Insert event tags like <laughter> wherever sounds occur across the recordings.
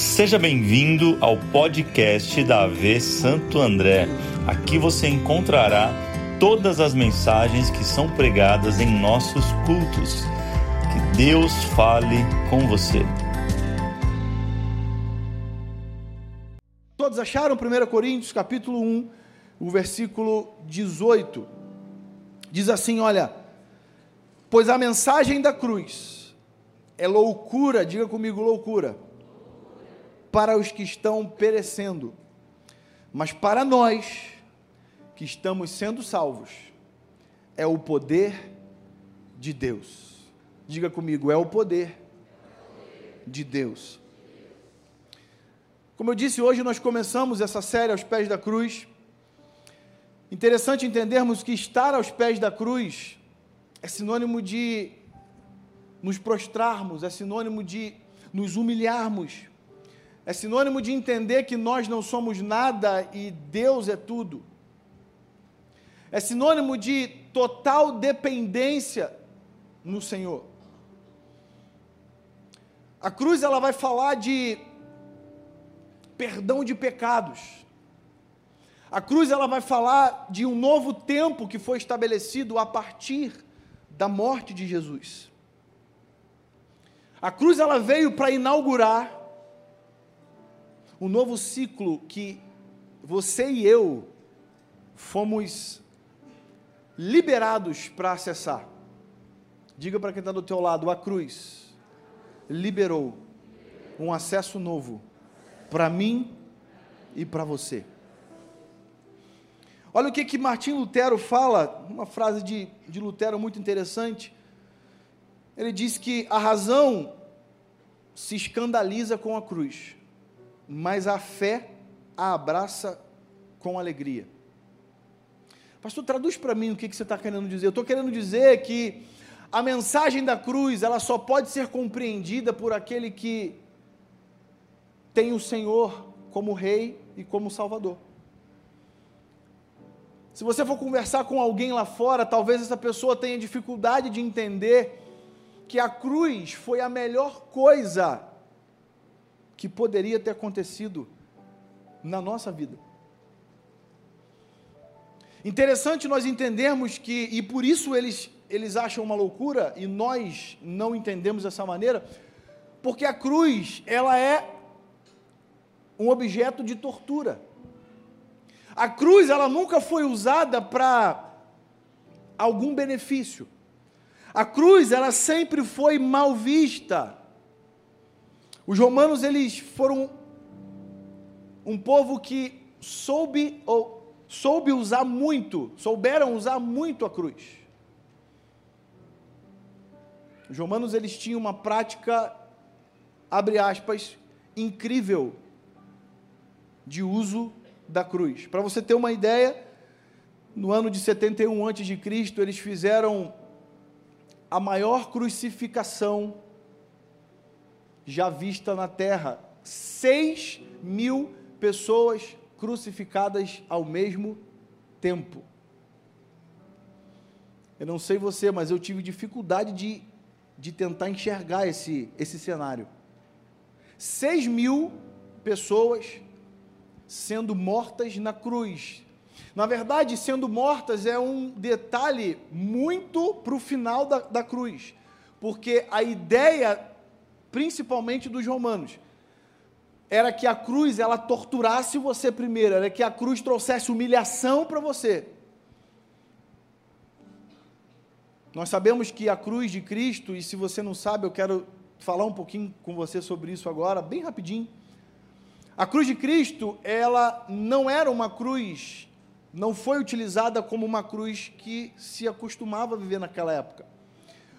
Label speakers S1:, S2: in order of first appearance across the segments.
S1: Seja bem-vindo ao podcast da AV Santo André. Aqui você encontrará todas as mensagens que são pregadas em nossos cultos. Que Deus fale com você.
S2: Todos acharam 1 Coríntios capítulo 1, o versículo 18. Diz assim, olha: "Pois a mensagem da cruz é loucura, diga comigo loucura, para os que estão perecendo, mas para nós que estamos sendo salvos, é o poder de Deus. Diga comigo, é o poder de Deus. Como eu disse, hoje nós começamos essa série aos pés da cruz. Interessante entendermos que estar aos pés da cruz é sinônimo de nos prostrarmos, é sinônimo de nos humilharmos, é sinônimo de entender que nós não somos nada e Deus é tudo. É sinônimo de total dependência no Senhor. A cruz ela vai falar de perdão de pecados. A cruz ela vai falar de um novo tempo que foi estabelecido a partir da morte de Jesus. A cruz ela veio para inaugurar um novo ciclo que você e eu fomos liberados para acessar. Diga para quem está do teu lado, a cruz liberou um acesso novo para mim e para você. Olha o que, que Martim Lutero fala, uma frase de, de Lutero muito interessante. Ele diz que a razão se escandaliza com a cruz, mas a fé a abraça com alegria. Pastor, traduz para mim o que, que você está querendo dizer. Eu estou querendo dizer que a mensagem da cruz, ela só pode ser compreendida por aquele que tem o Senhor como Rei e como Salvador. Se você for conversar com alguém lá fora, talvez essa pessoa tenha dificuldade de entender que a cruz foi a melhor coisa que poderia ter acontecido na nossa vida. Interessante nós entendermos que, e por isso eles, eles acham uma loucura, e nós não entendemos dessa maneira, porque a cruz, ela é um objeto de tortura. A cruz, ela nunca foi usada para algum benefício. A cruz, ela sempre foi mal vista. Os romanos, eles foram um povo que soube ou soube usar muito, souberam usar muito a cruz. Os romanos eles tinham uma prática abre aspas incrível de uso da cruz. Para você ter uma ideia, no ano de 71 a.C., eles fizeram a maior crucificação já vista na terra. Seis mil pessoas crucificadas ao mesmo tempo. Eu não sei você, mas eu tive dificuldade de, de tentar enxergar esse, esse cenário. Seis mil pessoas sendo mortas na cruz. Na verdade, sendo mortas é um detalhe muito para o final da, da cruz, porque a ideia, principalmente dos romanos, era que a cruz ela torturasse você primeiro, era que a cruz trouxesse humilhação para você. Nós sabemos que a cruz de Cristo, e se você não sabe, eu quero falar um pouquinho com você sobre isso agora, bem rapidinho. A cruz de Cristo, ela não era uma cruz, não foi utilizada como uma cruz que se acostumava a viver naquela época.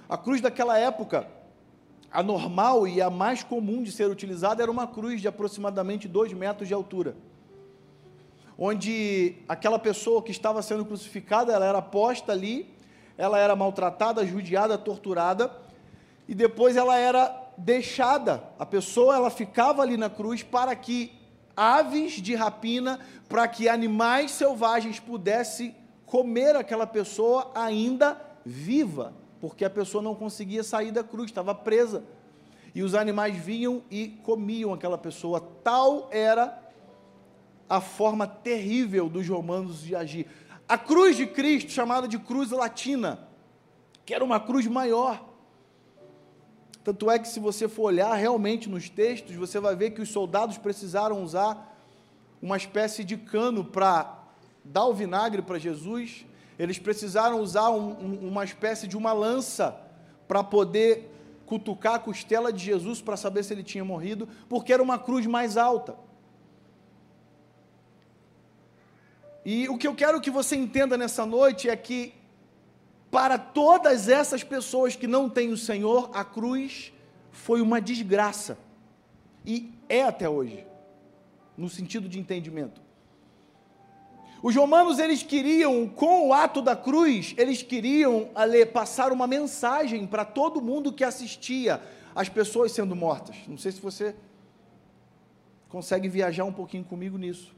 S2: A cruz daquela época, a normal e a mais comum de ser utilizada era uma cruz de aproximadamente dois metros de altura, onde aquela pessoa que estava sendo crucificada, ela era posta ali, ela era maltratada, judiada, torturada, e depois ela era deixada, a pessoa ela ficava ali na cruz para que aves de rapina, para que animais selvagens pudessem comer aquela pessoa ainda viva, porque a pessoa não conseguia sair da cruz, estava presa. e os animais vinham e comiam aquela pessoa. Tal era a forma terrível dos romanos de agir. A cruz de Cristo, chamada de cruz latina, que era uma cruz maior. Tanto é que, se você for olhar realmente nos textos, você vai ver que os soldados precisaram usar uma espécie de cano para dar o vinagre para Jesus, eles precisaram usar um, um, uma espécie de uma lança para poder cutucar a costela de Jesus para saber se ele tinha morrido, porque era uma cruz mais alta. E o que eu quero que você entenda nessa noite é que, para todas essas pessoas que não têm o Senhor, a cruz foi uma desgraça. E é até hoje, no sentido de entendimento. Os romanos, eles queriam, com o ato da cruz, eles queriam ali, passar uma mensagem para todo mundo que assistia as pessoas sendo mortas. Não sei se você consegue viajar um pouquinho comigo nisso.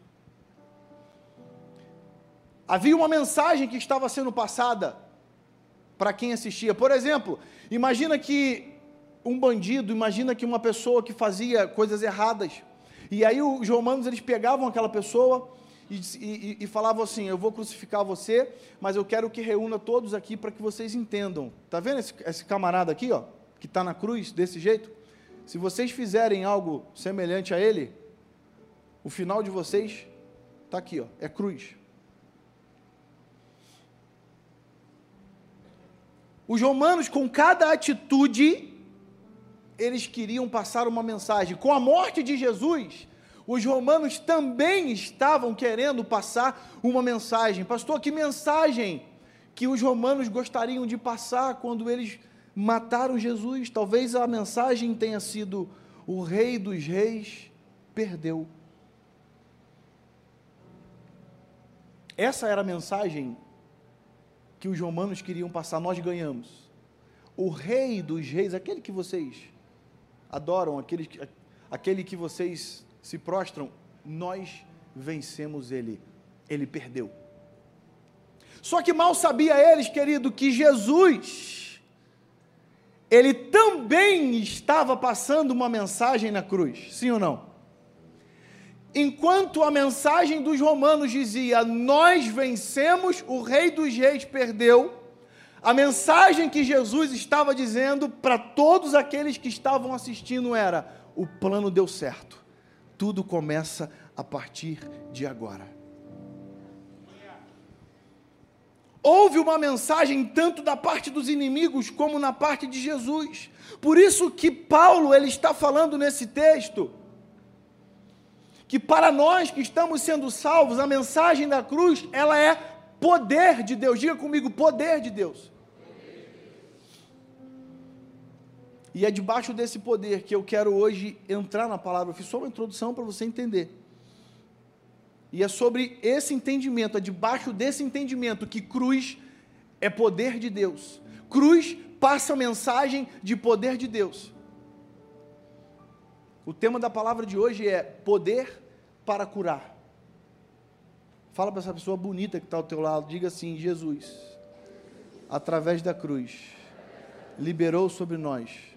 S2: Havia uma mensagem que estava sendo passada para quem assistia. Por exemplo, imagina que um bandido, imagina que uma pessoa que fazia coisas erradas, e aí os romanos eles pegavam aquela pessoa e, e, e falavam assim: Eu vou crucificar você, mas eu quero que reúna todos aqui para que vocês entendam. Está vendo esse, esse camarada aqui, ó, que está na cruz desse jeito? Se vocês fizerem algo semelhante a ele, o final de vocês está aqui, ó, é cruz. Os romanos, com cada atitude, eles queriam passar uma mensagem. Com a morte de Jesus, os romanos também estavam querendo passar uma mensagem. Pastor, que mensagem que os romanos gostariam de passar quando eles mataram Jesus? Talvez a mensagem tenha sido: o rei dos reis perdeu. Essa era a mensagem que os romanos queriam passar, nós ganhamos. O rei dos reis, aquele que vocês adoram, aquele, aquele que vocês se prostram, nós vencemos ele. Ele perdeu. Só que mal sabia eles, querido, que Jesus, ele também estava passando uma mensagem na cruz, sim ou não? Enquanto a mensagem dos romanos dizia: Nós vencemos, o Rei dos Reis perdeu. A mensagem que Jesus estava dizendo para todos aqueles que estavam assistindo era: O plano deu certo. Tudo começa a partir de agora. Houve uma mensagem tanto da parte dos inimigos como na parte de Jesus. Por isso que Paulo ele está falando nesse texto que para nós que estamos sendo salvos, a mensagem da cruz, ela é poder de Deus. Diga comigo, poder de Deus. E é debaixo desse poder que eu quero hoje entrar na palavra. Eu fiz só uma introdução para você entender. E é sobre esse entendimento, é debaixo desse entendimento que cruz é poder de Deus. Cruz passa a mensagem de poder de Deus. O tema da palavra de hoje é poder para curar. Fala para essa pessoa bonita que está ao teu lado, diga assim: Jesus, através da cruz, liberou sobre nós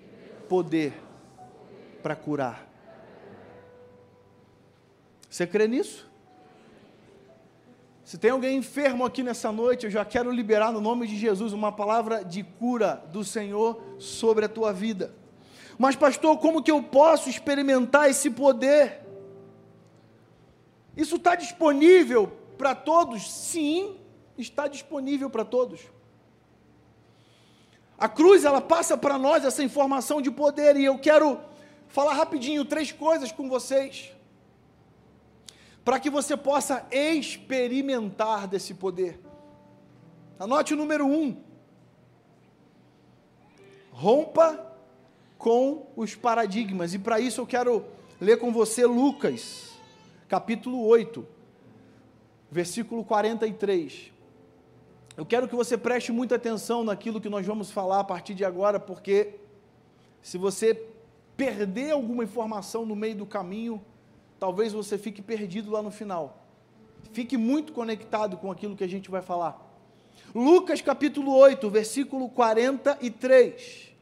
S2: poder para curar. Você crê nisso? Se tem alguém enfermo aqui nessa noite, eu já quero liberar no nome de Jesus uma palavra de cura do Senhor sobre a tua vida. Mas, pastor, como que eu posso experimentar esse poder? Isso está disponível para todos? Sim, está disponível para todos. A cruz, ela passa para nós essa informação de poder, e eu quero falar rapidinho três coisas com vocês, para que você possa experimentar desse poder. Anote o número um: rompa com os paradigmas, e para isso eu quero ler com você Lucas capítulo 8, versículo 43. Eu quero que você preste muita atenção naquilo que nós vamos falar a partir de agora, porque se você perder alguma informação no meio do caminho, talvez você fique perdido lá no final. Fique muito conectado com aquilo que a gente vai falar. Lucas capítulo 8, versículo 43.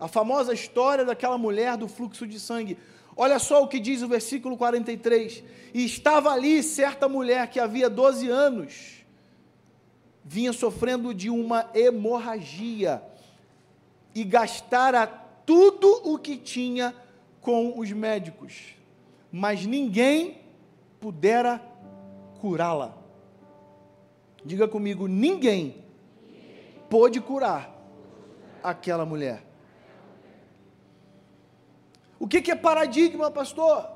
S2: A famosa história daquela mulher do fluxo de sangue. Olha só o que diz o versículo 43. E estava ali certa mulher que havia 12 anos, vinha sofrendo de uma hemorragia e gastara tudo o que tinha com os médicos, mas ninguém pudera curá-la. Diga comigo, ninguém pôde curar aquela mulher. O que, é paradigma, pastor?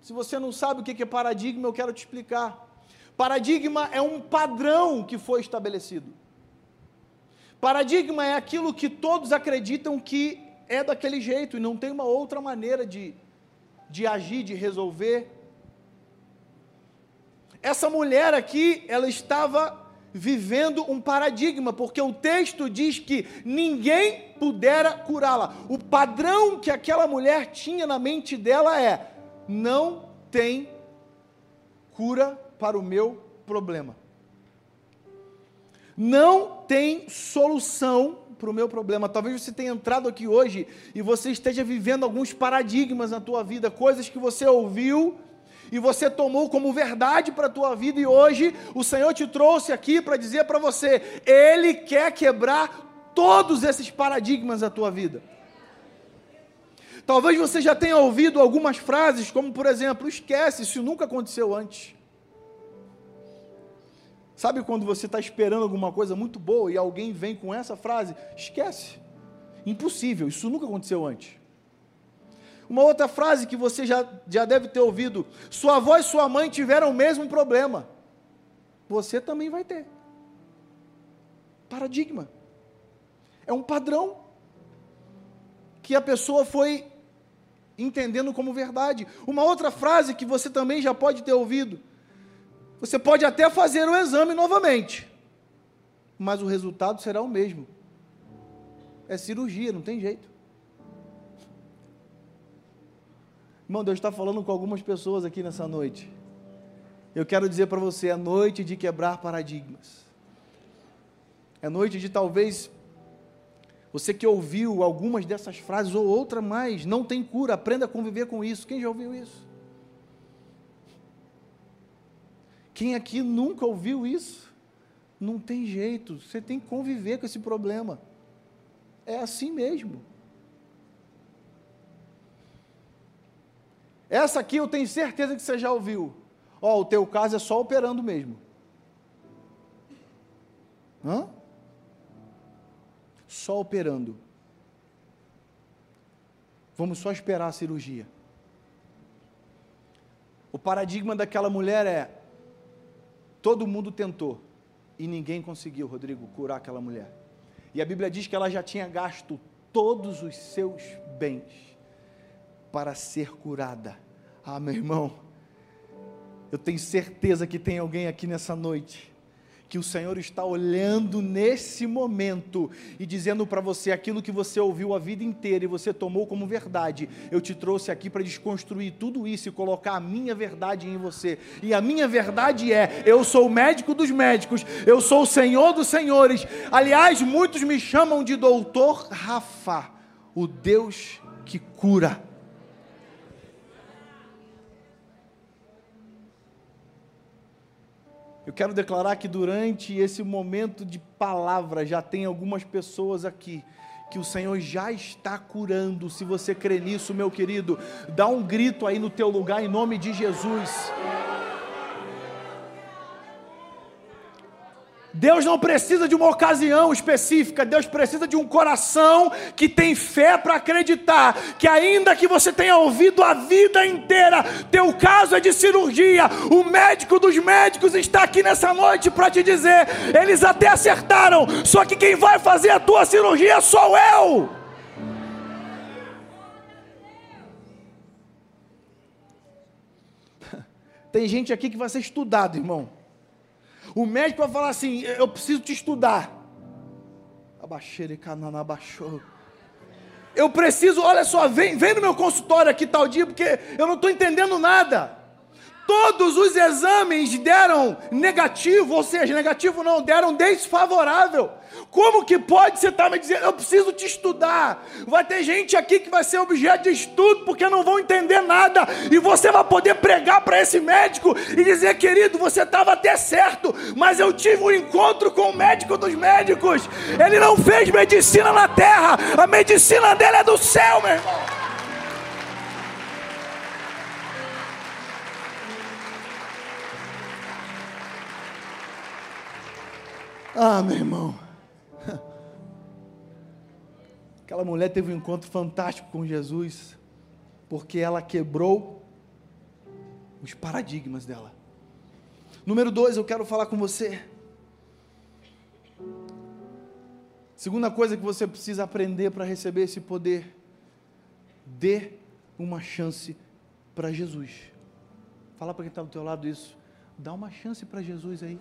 S2: Se você não sabe o que é paradigma, eu quero te explicar. Paradigma é um padrão que foi estabelecido. Paradigma é aquilo que todos acreditam que é daquele jeito e não tem uma outra maneira de, de agir, de resolver. Essa mulher aqui, ela estava vivendo um paradigma, porque o texto diz que ninguém pudera curá-la. O padrão que aquela mulher tinha na mente dela é: não tem cura para o meu problema. Não tem solução para o meu problema. Talvez você tenha entrado aqui hoje e você esteja vivendo alguns paradigmas na tua vida, coisas que você ouviu e você tomou como verdade para a tua vida, e hoje o Senhor te trouxe aqui para dizer para você: Ele quer quebrar todos esses paradigmas da tua vida. Talvez você já tenha ouvido algumas frases, como por exemplo, esquece, isso nunca aconteceu antes. Sabe quando você está esperando alguma coisa muito boa e alguém vem com essa frase? Esquece. Impossível, isso nunca aconteceu antes. Uma outra frase que você já, já deve ter ouvido: sua avó e sua mãe tiveram o mesmo problema. Você também vai ter. Paradigma. É um padrão que a pessoa foi entendendo como verdade. Uma outra frase que você também já pode ter ouvido: você pode até fazer o exame novamente, mas o resultado será o mesmo. É cirurgia, não tem jeito. Irmão, Deus está falando com algumas pessoas aqui nessa noite. Eu quero dizer para você: é noite de quebrar paradigmas. É noite de talvez você que ouviu algumas dessas frases ou outra mais, não tem cura, aprenda a conviver com isso. Quem já ouviu isso? Quem aqui nunca ouviu isso? Não tem jeito, você tem que conviver com esse problema. É assim mesmo. Essa aqui eu tenho certeza que você já ouviu. Ó, oh, o teu caso é só operando mesmo. Hã? Só operando. Vamos só esperar a cirurgia. O paradigma daquela mulher é: todo mundo tentou e ninguém conseguiu, Rodrigo, curar aquela mulher. E a Bíblia diz que ela já tinha gasto todos os seus bens para ser curada. Ah, meu irmão, eu tenho certeza que tem alguém aqui nessa noite que o Senhor está olhando nesse momento e dizendo para você aquilo que você ouviu a vida inteira e você tomou como verdade. Eu te trouxe aqui para desconstruir tudo isso e colocar a minha verdade em você. E a minha verdade é: eu sou o médico dos médicos, eu sou o Senhor dos senhores. Aliás, muitos me chamam de doutor Rafa, o Deus que cura. Eu quero declarar que durante esse momento de palavra já tem algumas pessoas aqui que o Senhor já está curando. Se você crê nisso, meu querido, dá um grito aí no teu lugar em nome de Jesus. Deus não precisa de uma ocasião específica, Deus precisa de um coração que tem fé para acreditar que, ainda que você tenha ouvido a vida inteira, teu caso é de cirurgia, o médico dos médicos está aqui nessa noite para te dizer: eles até acertaram, só que quem vai fazer a tua cirurgia sou eu. <laughs> Tem gente aqui que vai ser estudado, irmão. O médico vai falar assim: eu preciso te estudar. abaixou. Eu preciso, olha só, vem, vem no meu consultório aqui tal dia, porque eu não estou entendendo nada. Todos os exames deram negativo, ou seja, negativo não, deram desfavorável. Como que pode você estar tá me dizendo, eu preciso te estudar? Vai ter gente aqui que vai ser objeto de estudo porque não vão entender nada, e você vai poder pregar para esse médico e dizer, querido, você estava até certo, mas eu tive um encontro com o médico dos médicos, ele não fez medicina na terra, a medicina dele é do céu, meu irmão. Ah, meu irmão. Aquela mulher teve um encontro fantástico com Jesus, porque ela quebrou os paradigmas dela. Número dois, eu quero falar com você. Segunda coisa que você precisa aprender para receber esse poder: dê uma chance para Jesus. Fala para quem está do teu lado isso. Dá uma chance para Jesus aí.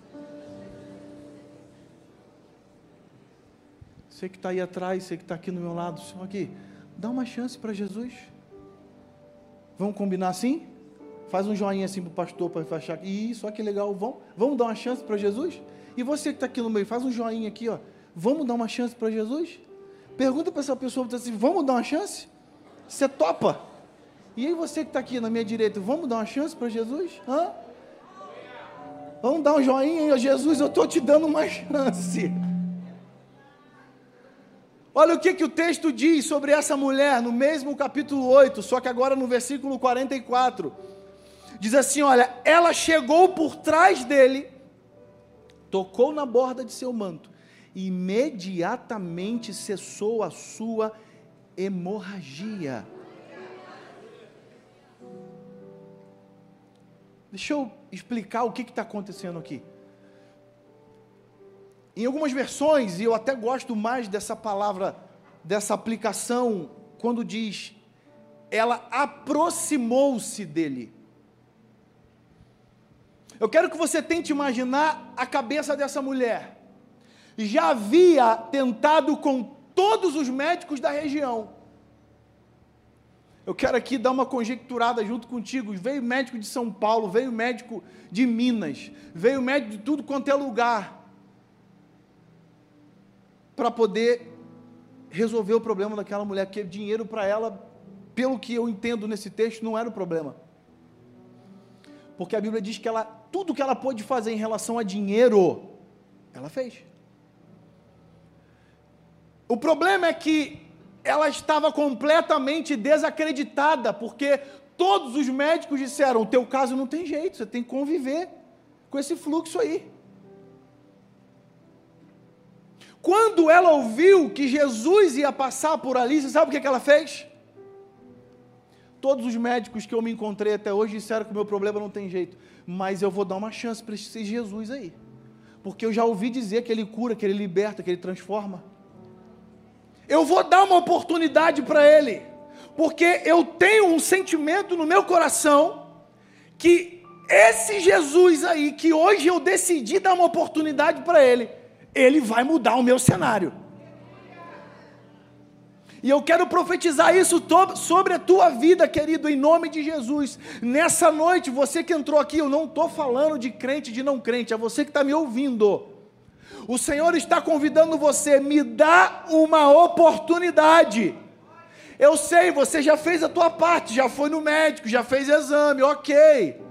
S2: Você que está aí atrás, você que está aqui no meu lado, só aqui, dá uma chance para Jesus. Vamos combinar assim? Faz um joinha assim para o pastor para achar isso, olha que legal. Vamos, vamos dar uma chance para Jesus? E você que está aqui no meio, faz um joinha aqui, ó. Vamos dar uma chance para Jesus? Pergunta para essa pessoa assim: vamos dar uma chance? Você topa? E aí você que está aqui na minha direita, vamos dar uma chance para Jesus? Hã? Vamos dar um joinha Jesus, eu estou te dando uma <laughs> chance. Olha o que, que o texto diz sobre essa mulher no mesmo capítulo 8, só que agora no versículo 44. Diz assim: Olha, ela chegou por trás dele, tocou na borda de seu manto, e imediatamente cessou a sua hemorragia. Deixa eu explicar o que está acontecendo aqui. Em algumas versões, e eu até gosto mais dessa palavra, dessa aplicação, quando diz, ela aproximou-se dele. Eu quero que você tente imaginar a cabeça dessa mulher. Já havia tentado com todos os médicos da região. Eu quero aqui dar uma conjecturada junto contigo. Veio médico de São Paulo, veio médico de Minas, veio médico de tudo quanto é lugar para poder resolver o problema daquela mulher, que dinheiro para ela, pelo que eu entendo nesse texto, não era o problema. Porque a Bíblia diz que ela, tudo que ela pôde fazer em relação a dinheiro, ela fez. O problema é que ela estava completamente desacreditada, porque todos os médicos disseram: o teu caso não tem jeito, você tem que conviver com esse fluxo aí. Quando ela ouviu que Jesus ia passar por ali, você sabe o que, que ela fez? Todos os médicos que eu me encontrei até hoje disseram que o meu problema não tem jeito, mas eu vou dar uma chance para esse Jesus aí, porque eu já ouvi dizer que ele cura, que ele liberta, que ele transforma. Eu vou dar uma oportunidade para ele, porque eu tenho um sentimento no meu coração que esse Jesus aí, que hoje eu decidi dar uma oportunidade para ele, ele vai mudar o meu cenário. E eu quero profetizar isso sobre a tua vida, querido, em nome de Jesus. Nessa noite, você que entrou aqui, eu não estou falando de crente, de não crente, é você que está me ouvindo. O Senhor está convidando você, me dá uma oportunidade. Eu sei, você já fez a tua parte, já foi no médico, já fez exame, ok.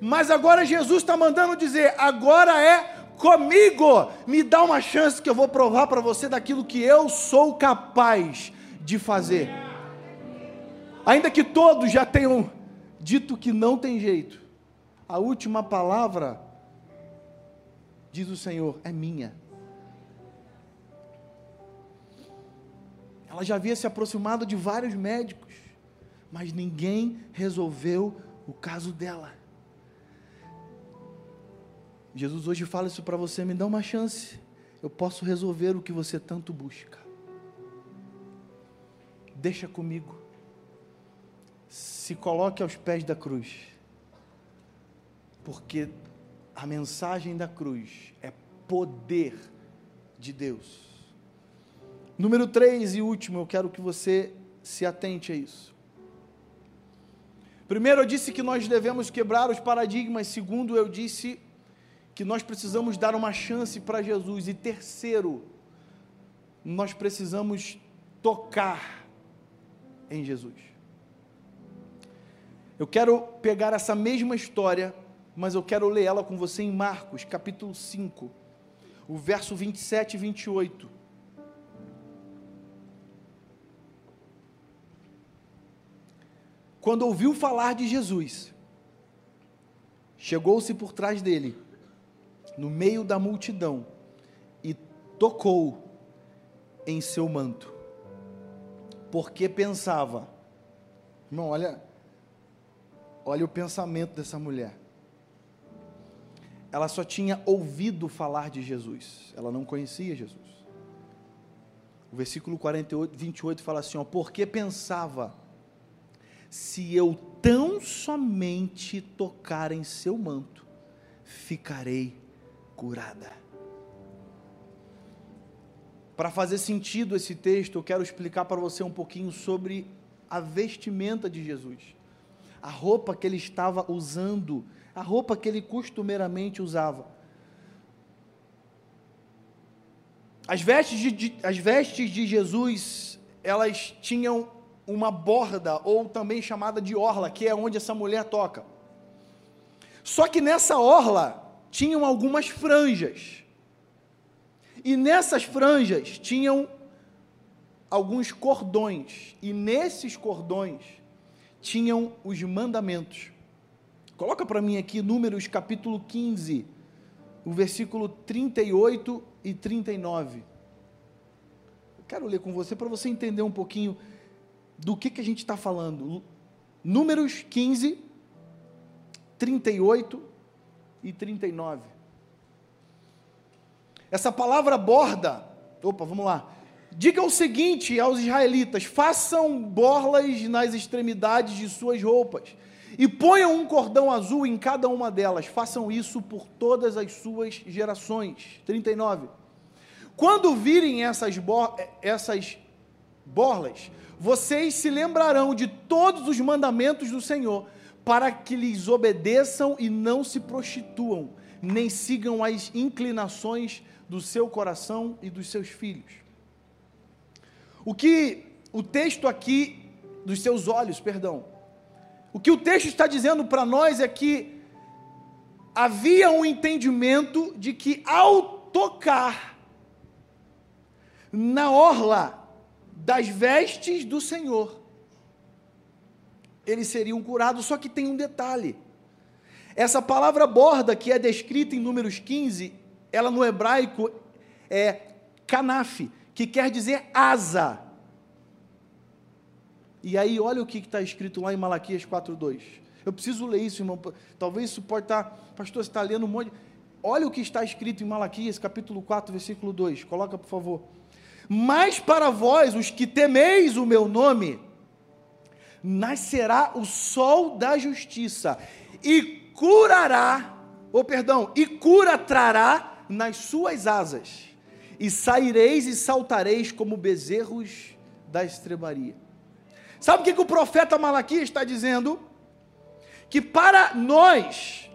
S2: Mas agora Jesus está mandando dizer: agora é comigo, me dá uma chance que eu vou provar para você daquilo que eu sou capaz de fazer. Ainda que todos já tenham dito que não tem jeito, a última palavra, diz o Senhor, é minha. Ela já havia se aproximado de vários médicos, mas ninguém resolveu o caso dela. Jesus hoje fala isso para você, me dá uma chance. Eu posso resolver o que você tanto busca. Deixa comigo. Se coloque aos pés da cruz. Porque a mensagem da cruz é poder de Deus. Número 3 e último, eu quero que você se atente a isso. Primeiro, eu disse que nós devemos quebrar os paradigmas. Segundo, eu disse que nós precisamos dar uma chance para Jesus. E terceiro, nós precisamos tocar em Jesus. Eu quero pegar essa mesma história, mas eu quero ler ela com você em Marcos, capítulo 5, o verso 27 e 28. Quando ouviu falar de Jesus, chegou-se por trás dele, no meio da multidão, e tocou em seu manto, porque pensava, irmão, olha, olha o pensamento dessa mulher. Ela só tinha ouvido falar de Jesus, ela não conhecia Jesus. O versículo 48, 28 fala assim: ó, porque pensava, se eu tão somente tocar em seu manto, ficarei curada. Para fazer sentido esse texto, eu quero explicar para você um pouquinho sobre a vestimenta de Jesus. A roupa que ele estava usando, a roupa que ele costumeiramente usava. As vestes de, as vestes de Jesus, elas tinham uma borda, ou também chamada de orla, que é onde essa mulher toca. Só que nessa orla tinham algumas franjas. E nessas franjas tinham alguns cordões, e nesses cordões tinham os mandamentos. Coloca para mim aqui Números capítulo 15, o versículo 38 e 39. Eu quero ler com você para você entender um pouquinho do que, que a gente está falando. Números 15, 38 e 39. Essa palavra borda, opa, vamos lá. Diga o seguinte aos israelitas: façam borlas nas extremidades de suas roupas e ponham um cordão azul em cada uma delas. Façam isso por todas as suas gerações. 39. Quando virem essas, bor essas borlas, vocês se lembrarão de todos os mandamentos do Senhor, para que lhes obedeçam e não se prostituam, nem sigam as inclinações do seu coração e dos seus filhos. O que o texto aqui, dos seus olhos, perdão, o que o texto está dizendo para nós é que havia um entendimento de que ao tocar na orla das vestes do Senhor, eles seriam curados, só que tem um detalhe. Essa palavra borda, que é descrita em Números 15, ela no hebraico é kanaf, que quer dizer asa. E aí, olha o que está escrito lá em Malaquias 4,2. Eu preciso ler isso, irmão. Talvez isso pode estar. Tá, pastor, você está lendo um monte. Olha o que está escrito em Malaquias, capítulo 4, versículo 2. Coloca, por favor. Mas para vós, os que temeis o meu nome, nascerá o sol da justiça, e curará, ou perdão, e cura trará nas suas asas, e saireis e saltareis como bezerros da estrebaria. Sabe o que, que o profeta Malaquias está dizendo? Que para nós,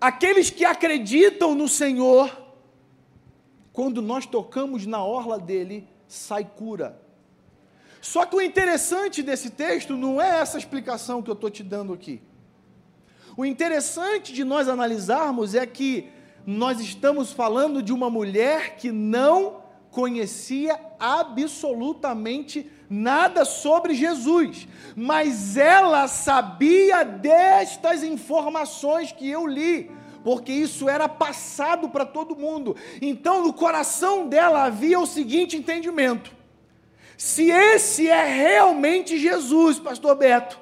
S2: aqueles que acreditam no Senhor, quando nós tocamos na orla dele, sai cura. Só que o interessante desse texto não é essa explicação que eu estou te dando aqui. O interessante de nós analisarmos é que nós estamos falando de uma mulher que não conhecia absolutamente nada sobre Jesus, mas ela sabia destas informações que eu li, porque isso era passado para todo mundo. Então, no coração dela havia o seguinte entendimento: se esse é realmente Jesus, Pastor Beto,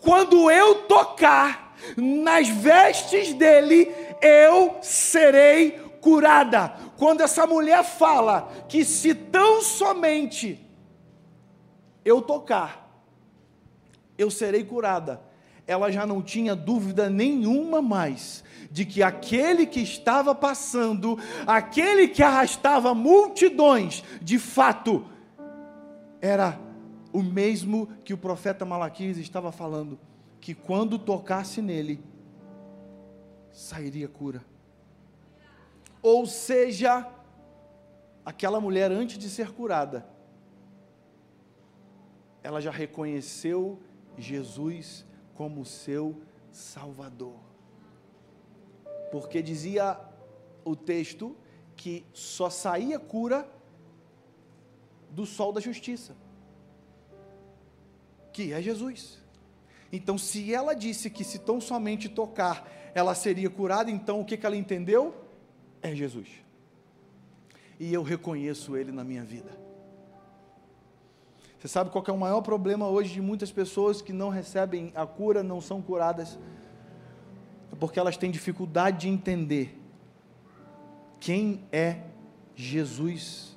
S2: quando eu tocar nas vestes dele, eu serei curada. Quando essa mulher fala que se tão somente eu tocar, eu serei curada, ela já não tinha dúvida nenhuma mais de que aquele que estava passando, aquele que arrastava multidões, de fato, era o mesmo que o profeta Malaquias estava falando, que quando tocasse nele, sairia cura. Ou seja, aquela mulher, antes de ser curada, ela já reconheceu Jesus como seu Salvador. Porque dizia o texto que só saía cura do sol da justiça, que é Jesus. Então, se ela disse que se tão somente tocar ela seria curada, então o que, que ela entendeu? É Jesus. E eu reconheço Ele na minha vida. Você sabe qual é o maior problema hoje de muitas pessoas que não recebem a cura, não são curadas? É porque elas têm dificuldade de entender quem é Jesus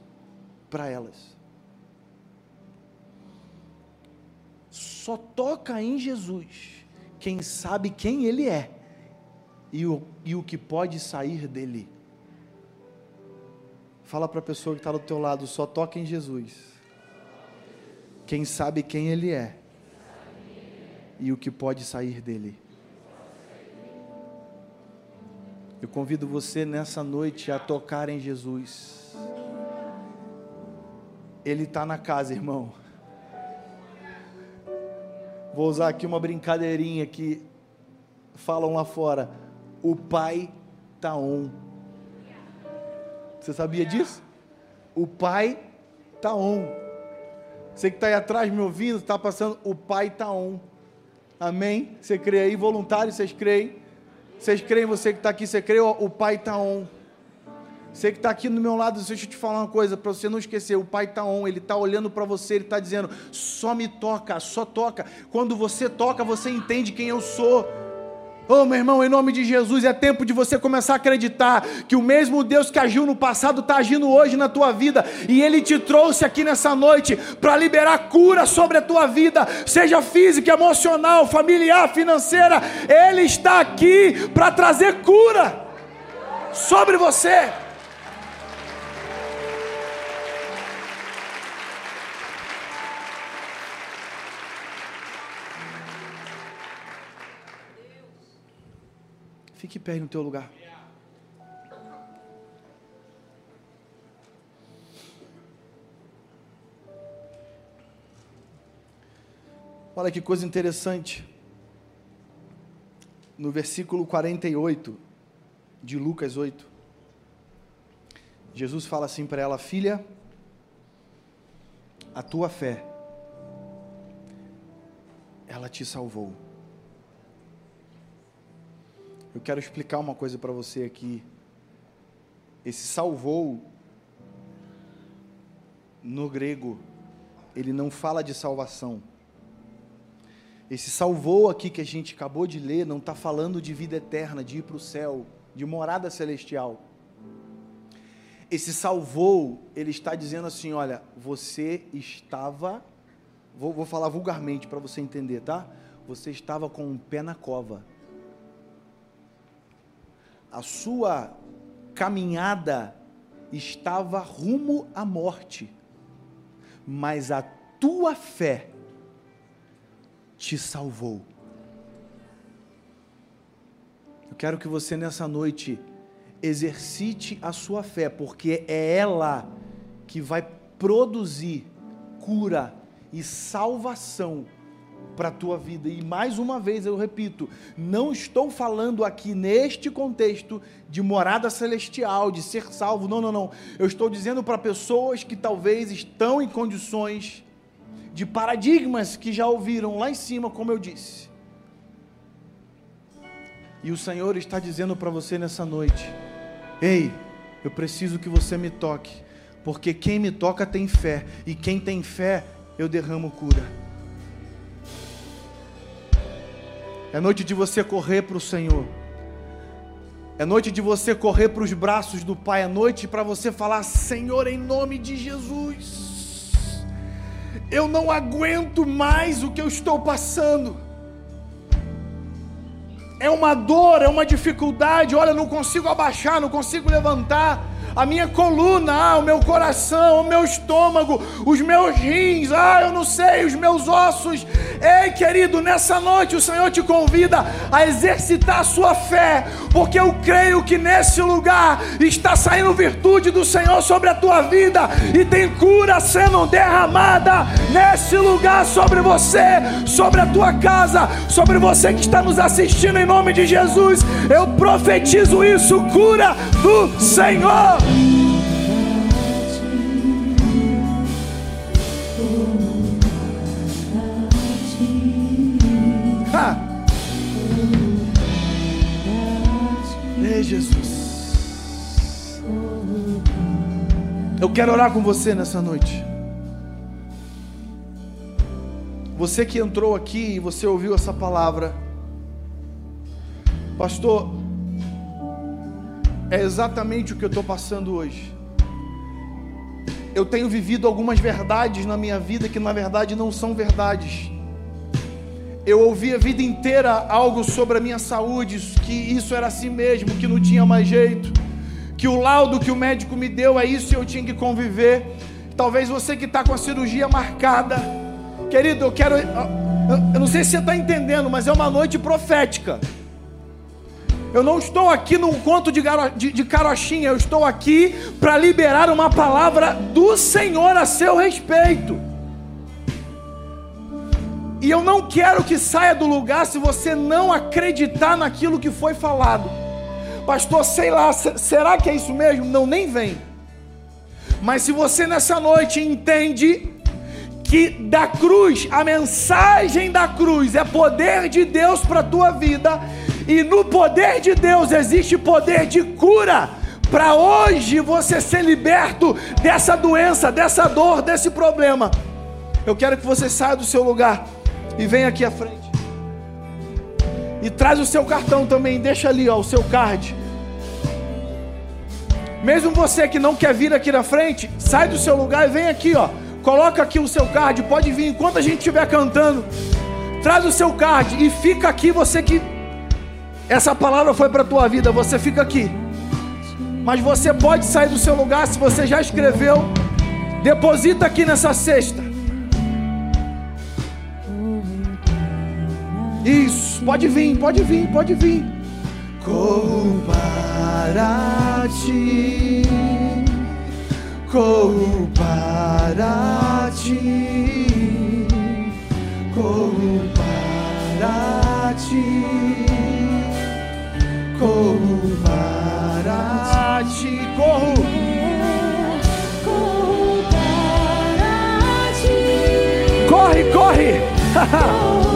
S2: para elas. Só toca em Jesus quem sabe quem Ele é e o, e o que pode sair dele. Fala para a pessoa que está do teu lado, só toca em Jesus quem sabe quem Ele é e o que pode sair dele. Eu convido você nessa noite a tocar em Jesus. Ele está na casa, irmão. Vou usar aqui uma brincadeirinha que falam lá fora. O Pai está on. Você sabia disso? O Pai está on. Você que está aí atrás me ouvindo, está passando, o Pai está on. Amém? Você crê aí, voluntário, vocês creem? Vocês creem, você que está aqui, você crê, o Pai está on. Você que está aqui do meu lado, deixa eu te falar uma coisa, para você não esquecer, o Pai está on, Ele está olhando para você, Ele está dizendo, só me toca, só toca. Quando você toca, você entende quem eu sou. Oh, meu irmão, em nome de Jesus, é tempo de você começar a acreditar que o mesmo Deus que agiu no passado está agindo hoje na tua vida, e Ele te trouxe aqui nessa noite para liberar cura sobre a tua vida, seja física, emocional, familiar, financeira. Ele está aqui para trazer cura sobre você. Fique pé no teu lugar. Olha que coisa interessante. No versículo 48 de Lucas 8, Jesus fala assim para ela: Filha, a tua fé, ela te salvou. Eu quero explicar uma coisa para você aqui. Esse salvou, no grego, ele não fala de salvação. Esse salvou aqui que a gente acabou de ler, não está falando de vida eterna, de ir para o céu, de morada celestial. Esse salvou, ele está dizendo assim: olha, você estava, vou, vou falar vulgarmente para você entender, tá? Você estava com um pé na cova a sua caminhada estava rumo à morte, mas a tua fé te salvou. Eu quero que você nessa noite exercite a sua fé, porque é ela que vai produzir cura e salvação para a tua vida. E mais uma vez eu repito, não estou falando aqui neste contexto de morada celestial, de ser salvo. Não, não, não. Eu estou dizendo para pessoas que talvez estão em condições de paradigmas que já ouviram lá em cima, como eu disse. E o Senhor está dizendo para você nessa noite: Ei, eu preciso que você me toque, porque quem me toca tem fé, e quem tem fé, eu derramo cura. É noite de você correr para o Senhor. É noite de você correr para os braços do Pai. É noite para você falar: Senhor, em nome de Jesus, eu não aguento mais o que eu estou passando. É uma dor, é uma dificuldade. Olha, não consigo abaixar, não consigo levantar. A minha coluna, ah, o meu coração, o meu estômago, os meus rins, ah, eu não sei, os meus ossos. Ei, querido, nessa noite o Senhor te convida a exercitar a sua fé, porque eu creio que nesse lugar está saindo virtude do Senhor sobre a tua vida e tem cura sendo derramada nesse lugar sobre você, sobre a tua casa, sobre você que está nos assistindo em nome de Jesus. Eu profetizo isso, cura do Senhor. Eu quero orar com você nessa noite. Você que entrou aqui e você ouviu essa palavra, Pastor, é exatamente o que eu estou passando hoje. Eu tenho vivido algumas verdades na minha vida que na verdade não são verdades. Eu ouvi a vida inteira algo sobre a minha saúde, que isso era assim mesmo, que não tinha mais jeito, que o laudo que o médico me deu é isso e eu tinha que conviver. Talvez você que está com a cirurgia marcada, querido, eu quero. Eu não sei se você está entendendo, mas é uma noite profética. Eu não estou aqui num conto de, de, de carochinha, eu estou aqui para liberar uma palavra do Senhor a seu respeito. E eu não quero que saia do lugar se você não acreditar naquilo que foi falado. Pastor, sei lá, será que é isso mesmo? Não, nem vem. Mas se você nessa noite entende que da cruz, a mensagem da cruz é poder de Deus para a tua vida, e no poder de Deus existe poder de cura para hoje você ser liberto dessa doença, dessa dor, desse problema. Eu quero que você saia do seu lugar e venha aqui à frente. E traz o seu cartão também, deixa ali, ó, o seu card. Mesmo você que não quer vir aqui na frente, sai do seu lugar e vem aqui, ó. Coloca aqui o seu card, pode vir enquanto a gente estiver cantando. Traz o seu card e fica aqui você que essa palavra foi para tua vida, você fica aqui. Mas você pode sair do seu lugar se você já escreveu. Deposita aqui nessa cesta. Isso, pode vir, pode vir, pode vir. Corro para ti, corro para ti, corro para ti corro para ti, corro. Corro para ti. Corre, corre. <laughs>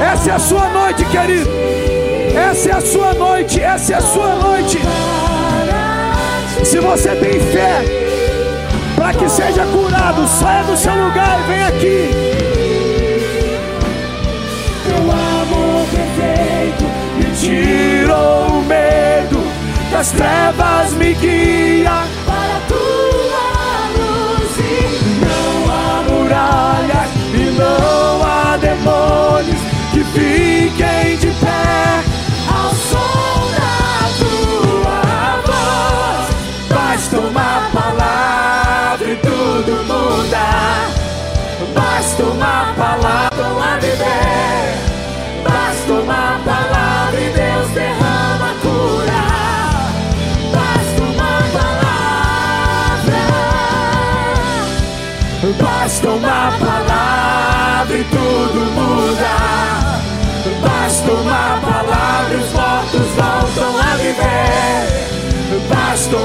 S2: Essa é a sua noite, querido. Essa é a sua noite, essa é a sua noite. Se você tem fé para que seja curado, saia do seu lugar e vem aqui. tirou o medo das trevas, me guia
S3: para a tua luz. E
S2: não há muralhas e não há demônios fiquem de pé
S3: ao som da tua voz.
S2: Basta uma palavra e tudo muda. Basta uma palavra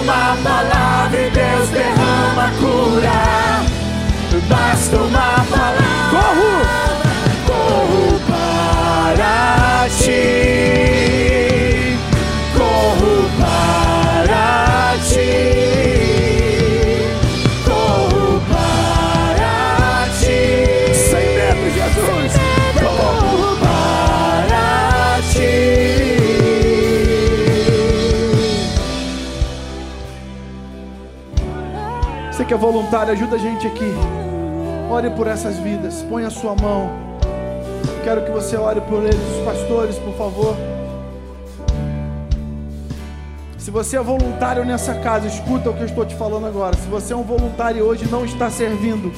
S2: uma palavra e Deus derrama cura. Basta uma voluntário, ajuda a gente aqui. Ore por essas vidas, põe a sua mão. Quero que você ore por eles, os pastores, por favor. Se você é voluntário nessa casa, escuta o que eu estou te falando agora. Se você é um voluntário hoje não está servindo,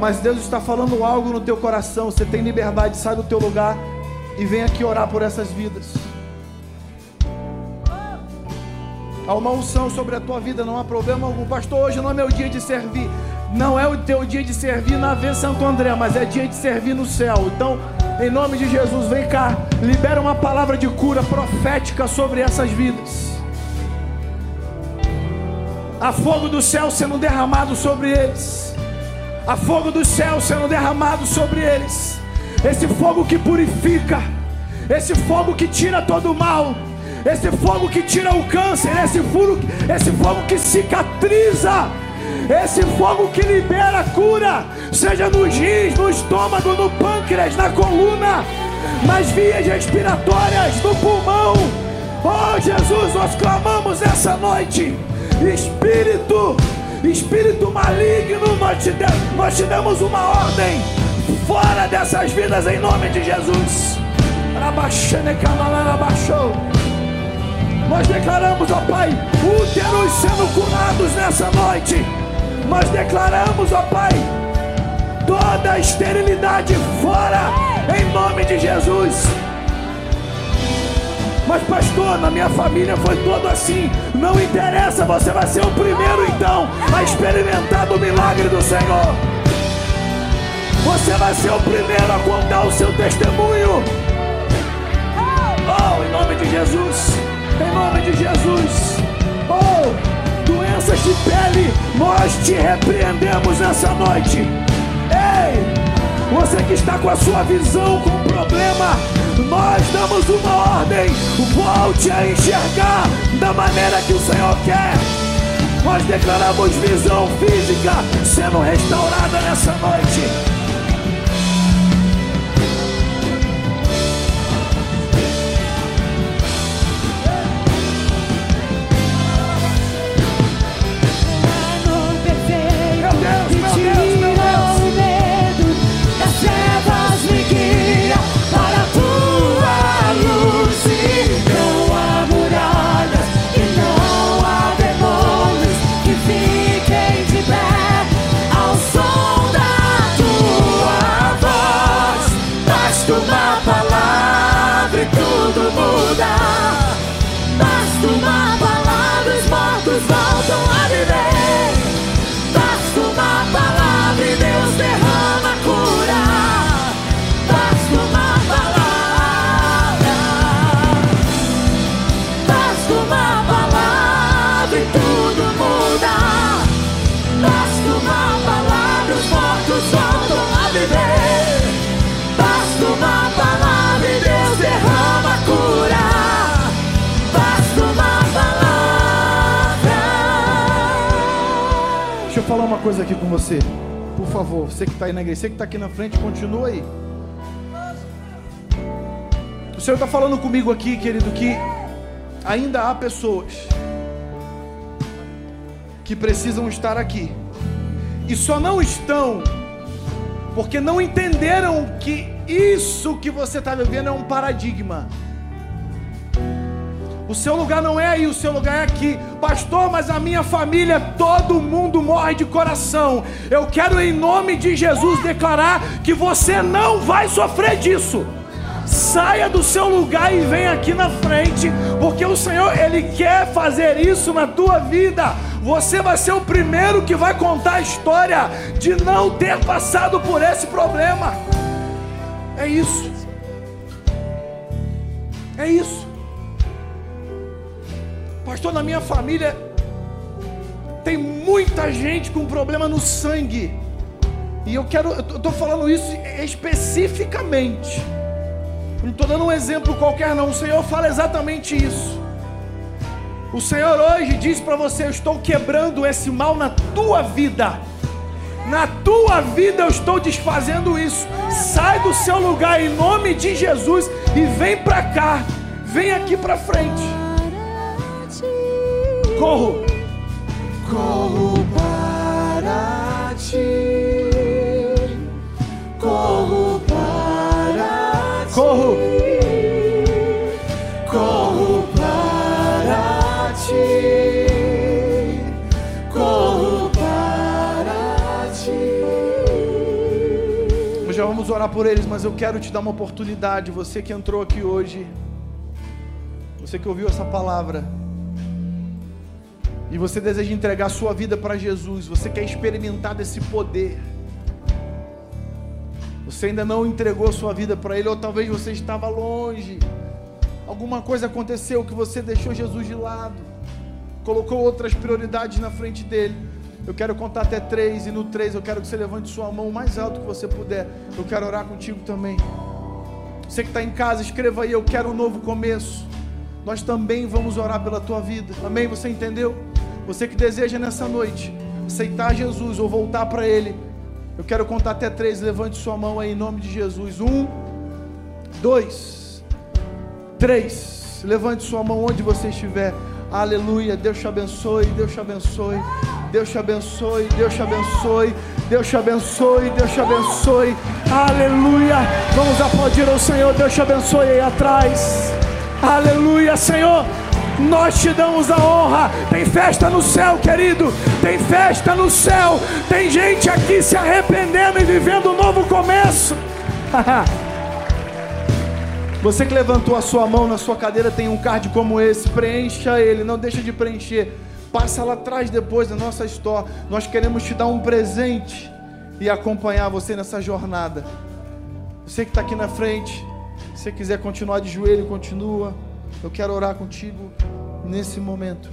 S2: mas Deus está falando algo no teu coração, você tem liberdade, sai do teu lugar e vem aqui orar por essas vidas. Há uma unção sobre a tua vida, não há problema algum. Pastor, hoje não é meu dia de servir. Não é o teu dia de servir na V Santo André, mas é dia de servir no céu. Então, em nome de Jesus, vem cá, libera uma palavra de cura profética sobre essas vidas. Há fogo do céu sendo derramado sobre eles. Há fogo do céu sendo derramado sobre eles. Esse fogo que purifica, esse fogo que tira todo o mal, esse fogo que tira o câncer, esse fogo, esse fogo que cicatriza, esse fogo que libera a cura, seja nos rins, no estômago, no pâncreas, na coluna, nas vias respiratórias, no pulmão. Oh Jesus, nós clamamos essa noite, Espírito, Espírito maligno, nós te, de- nós te damos uma ordem, fora dessas vidas em nome de Jesus. Rabaxene camalana baixou. Nós declaramos, ó Pai, úteros sendo curados nessa noite. Nós declaramos, ó Pai, toda a esterilidade fora, em nome de Jesus. Mas, pastor, na minha família foi todo assim. Não interessa, você vai ser o primeiro então a experimentar do milagre do Senhor. Você vai ser o primeiro a contar o seu testemunho. Oh, em nome de Jesus. Em nome de Jesus. Oh, doenças de pele, nós te repreendemos nessa noite. Ei, você que está com a sua visão com problema, nós damos uma ordem. Volte a enxergar da maneira que o Senhor quer. Nós declaramos visão física sendo restaurada nessa noite. Coisa aqui com você. Por favor, você que está aí na igreja, você que está aqui na frente, continua aí. O Senhor está falando comigo aqui, querido, que ainda há pessoas que precisam estar aqui e só não estão porque não entenderam que isso que você está vivendo é um paradigma. O seu lugar não é aí, o seu lugar é aqui. Pastor, mas a minha família, todo mundo morre de coração. Eu quero, em nome de Jesus, declarar que você não vai sofrer disso. Saia do seu lugar e vem aqui na frente, porque o Senhor, Ele quer fazer isso na tua vida. Você vai ser o primeiro que vai contar a história de não ter passado por esse problema. É isso. É isso. Pastor, na minha família tem muita gente com problema no sangue. E eu quero, eu estou falando isso especificamente. Não estou dando um exemplo qualquer, não. O Senhor fala exatamente isso. O Senhor hoje diz para você: Eu estou quebrando esse mal na tua vida. Na tua vida eu estou desfazendo isso. Sai do seu lugar em nome de Jesus e vem para cá. Vem aqui para frente corro,
S3: corro para ti, corro para ti,
S2: corro,
S3: corro para ti, corro para ti.
S2: Hoje já vamos orar por eles, mas eu quero te dar uma oportunidade. Você que entrou aqui hoje, você que ouviu essa palavra e você deseja entregar sua vida para Jesus, você quer experimentar desse poder. Você ainda não entregou sua vida para Ele, ou talvez você estava longe. Alguma coisa aconteceu que você deixou Jesus de lado, colocou outras prioridades na frente dele. Eu quero contar até três, e no três eu quero que você levante sua mão o mais alto que você puder. Eu quero orar contigo também. Você que está em casa, escreva aí: Eu quero um novo começo. Nós também vamos orar pela tua vida. Amém? Você entendeu? Você que deseja nessa noite aceitar Jesus ou voltar para Ele. Eu quero contar até três. Levante sua mão aí em nome de Jesus. Um, dois, três. Levante sua mão onde você estiver. Aleluia. Deus te abençoe. Deus te abençoe. Deus te abençoe. Deus te abençoe. Deus te abençoe. Deus te abençoe. Aleluia. Vamos aplaudir ao Senhor. Deus te abençoe aí atrás. Aleluia, Senhor. Nós te damos a honra. Tem festa no céu, querido. Tem festa no céu. Tem gente aqui se arrependendo e vivendo um novo começo. <laughs> Você que levantou a sua mão na sua cadeira tem um card como esse, preencha ele, não deixa de preencher. Passa lá atrás depois da nossa história. Nós queremos te dar um presente e acompanhar você nessa jornada. Você que está aqui na frente, se quiser continuar de joelho, continua. Eu quero orar contigo nesse momento.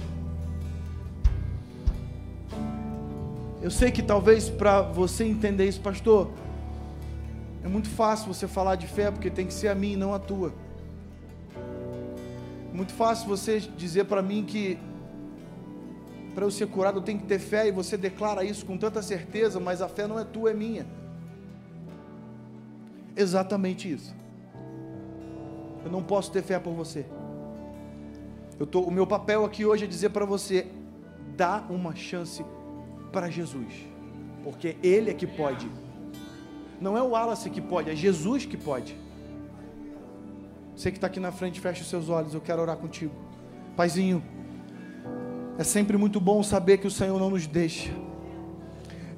S2: Eu sei que talvez para você entender isso, pastor, é muito fácil você falar de fé porque tem que ser a minha e não a tua. É muito fácil você dizer para mim que para eu ser curado eu tenho que ter fé e você declara isso com tanta certeza, mas a fé não é tua, é minha. Exatamente isso. Eu não posso ter fé por você. Eu tô, o meu papel aqui hoje é dizer para você: dá uma chance para Jesus, porque Ele é que pode. Não é o Wallace que pode, é Jesus que pode. Você que está aqui na frente, feche os seus olhos, eu quero orar contigo. Paizinho, é sempre muito bom saber que o Senhor não nos deixa.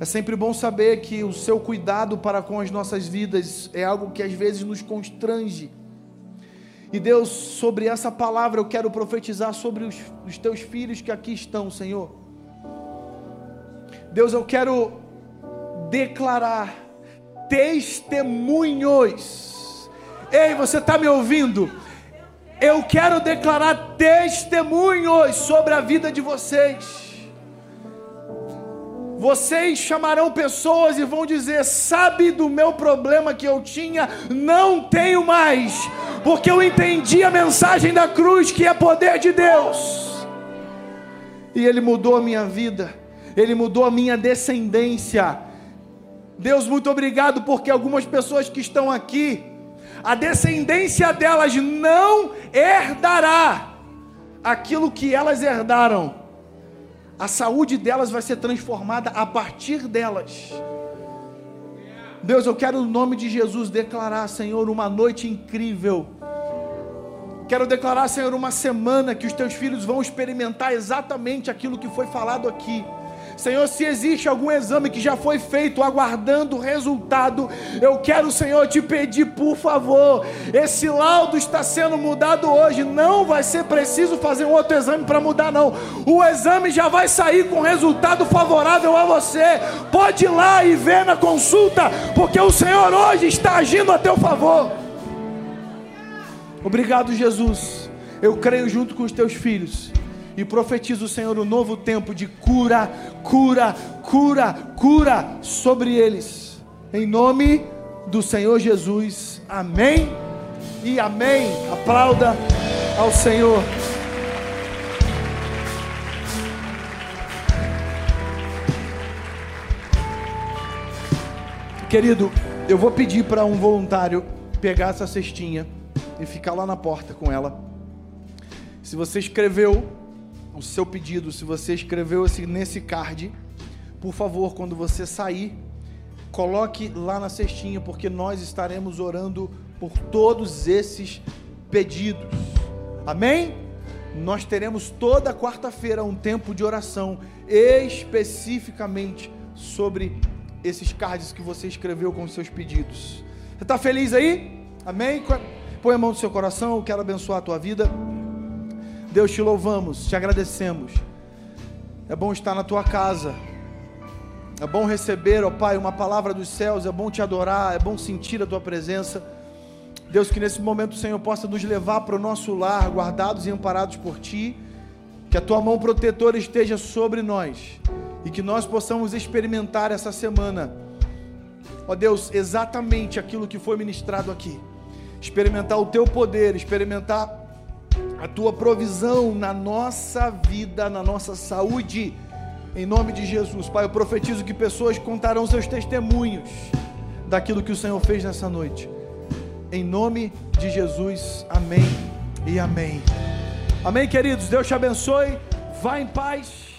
S2: É sempre bom saber que o seu cuidado para com as nossas vidas é algo que às vezes nos constrange. E Deus, sobre essa palavra eu quero profetizar sobre os, os teus filhos que aqui estão, Senhor. Deus, eu quero declarar testemunhos. Ei, você está me ouvindo? Eu quero declarar testemunhos sobre a vida de vocês. Vocês chamarão pessoas e vão dizer: Sabe do meu problema que eu tinha? Não tenho mais, porque eu entendi a mensagem da cruz que é poder de Deus. E Ele mudou a minha vida, Ele mudou a minha descendência. Deus, muito obrigado, porque algumas pessoas que estão aqui, a descendência delas não herdará aquilo que elas herdaram. A saúde delas vai ser transformada a partir delas. Deus, eu quero no nome de Jesus declarar, Senhor, uma noite incrível. Quero declarar, Senhor, uma semana que os teus filhos vão experimentar exatamente aquilo que foi falado aqui. Senhor, se existe algum exame que já foi feito aguardando o resultado, eu quero, Senhor, te pedir, por favor, esse laudo está sendo mudado hoje, não vai ser preciso fazer um outro exame para mudar, não. O exame já vai sair com resultado favorável a você. Pode ir lá e ver na consulta, porque o Senhor hoje está agindo a teu favor. Obrigado, Jesus. Eu creio junto com os teus filhos e profetizo, Senhor, um novo tempo de cura, cura, cura, cura sobre eles. Em nome do Senhor Jesus. Amém e amém. Aplauda ao Senhor. Querido, eu vou pedir para um voluntário pegar essa cestinha e ficar lá na porta com ela. Se você escreveu o seu pedido, se você escreveu esse, nesse card, por favor, quando você sair, coloque lá na cestinha, porque nós estaremos orando por todos esses pedidos. Amém? Nós teremos toda quarta-feira um tempo de oração especificamente sobre esses cards que você escreveu com seus pedidos. Você está feliz aí? Amém? Põe a mão no seu coração, eu quero abençoar a tua vida. Deus, te louvamos, te agradecemos. É bom estar na tua casa. É bom receber, ó Pai, uma palavra dos céus. É bom te adorar, é bom sentir a tua presença. Deus, que nesse momento o Senhor possa nos levar para o nosso lar, guardados e amparados por Ti. Que a tua mão protetora esteja sobre nós. E que nós possamos experimentar essa semana, ó Deus, exatamente aquilo que foi ministrado aqui experimentar o teu poder, experimentar a tua provisão na nossa vida, na nossa saúde. Em nome de Jesus, Pai, eu profetizo que pessoas contarão seus testemunhos daquilo que o Senhor fez nessa noite. Em nome de Jesus, amém e amém. Amém, queridos. Deus te abençoe. Vá em paz.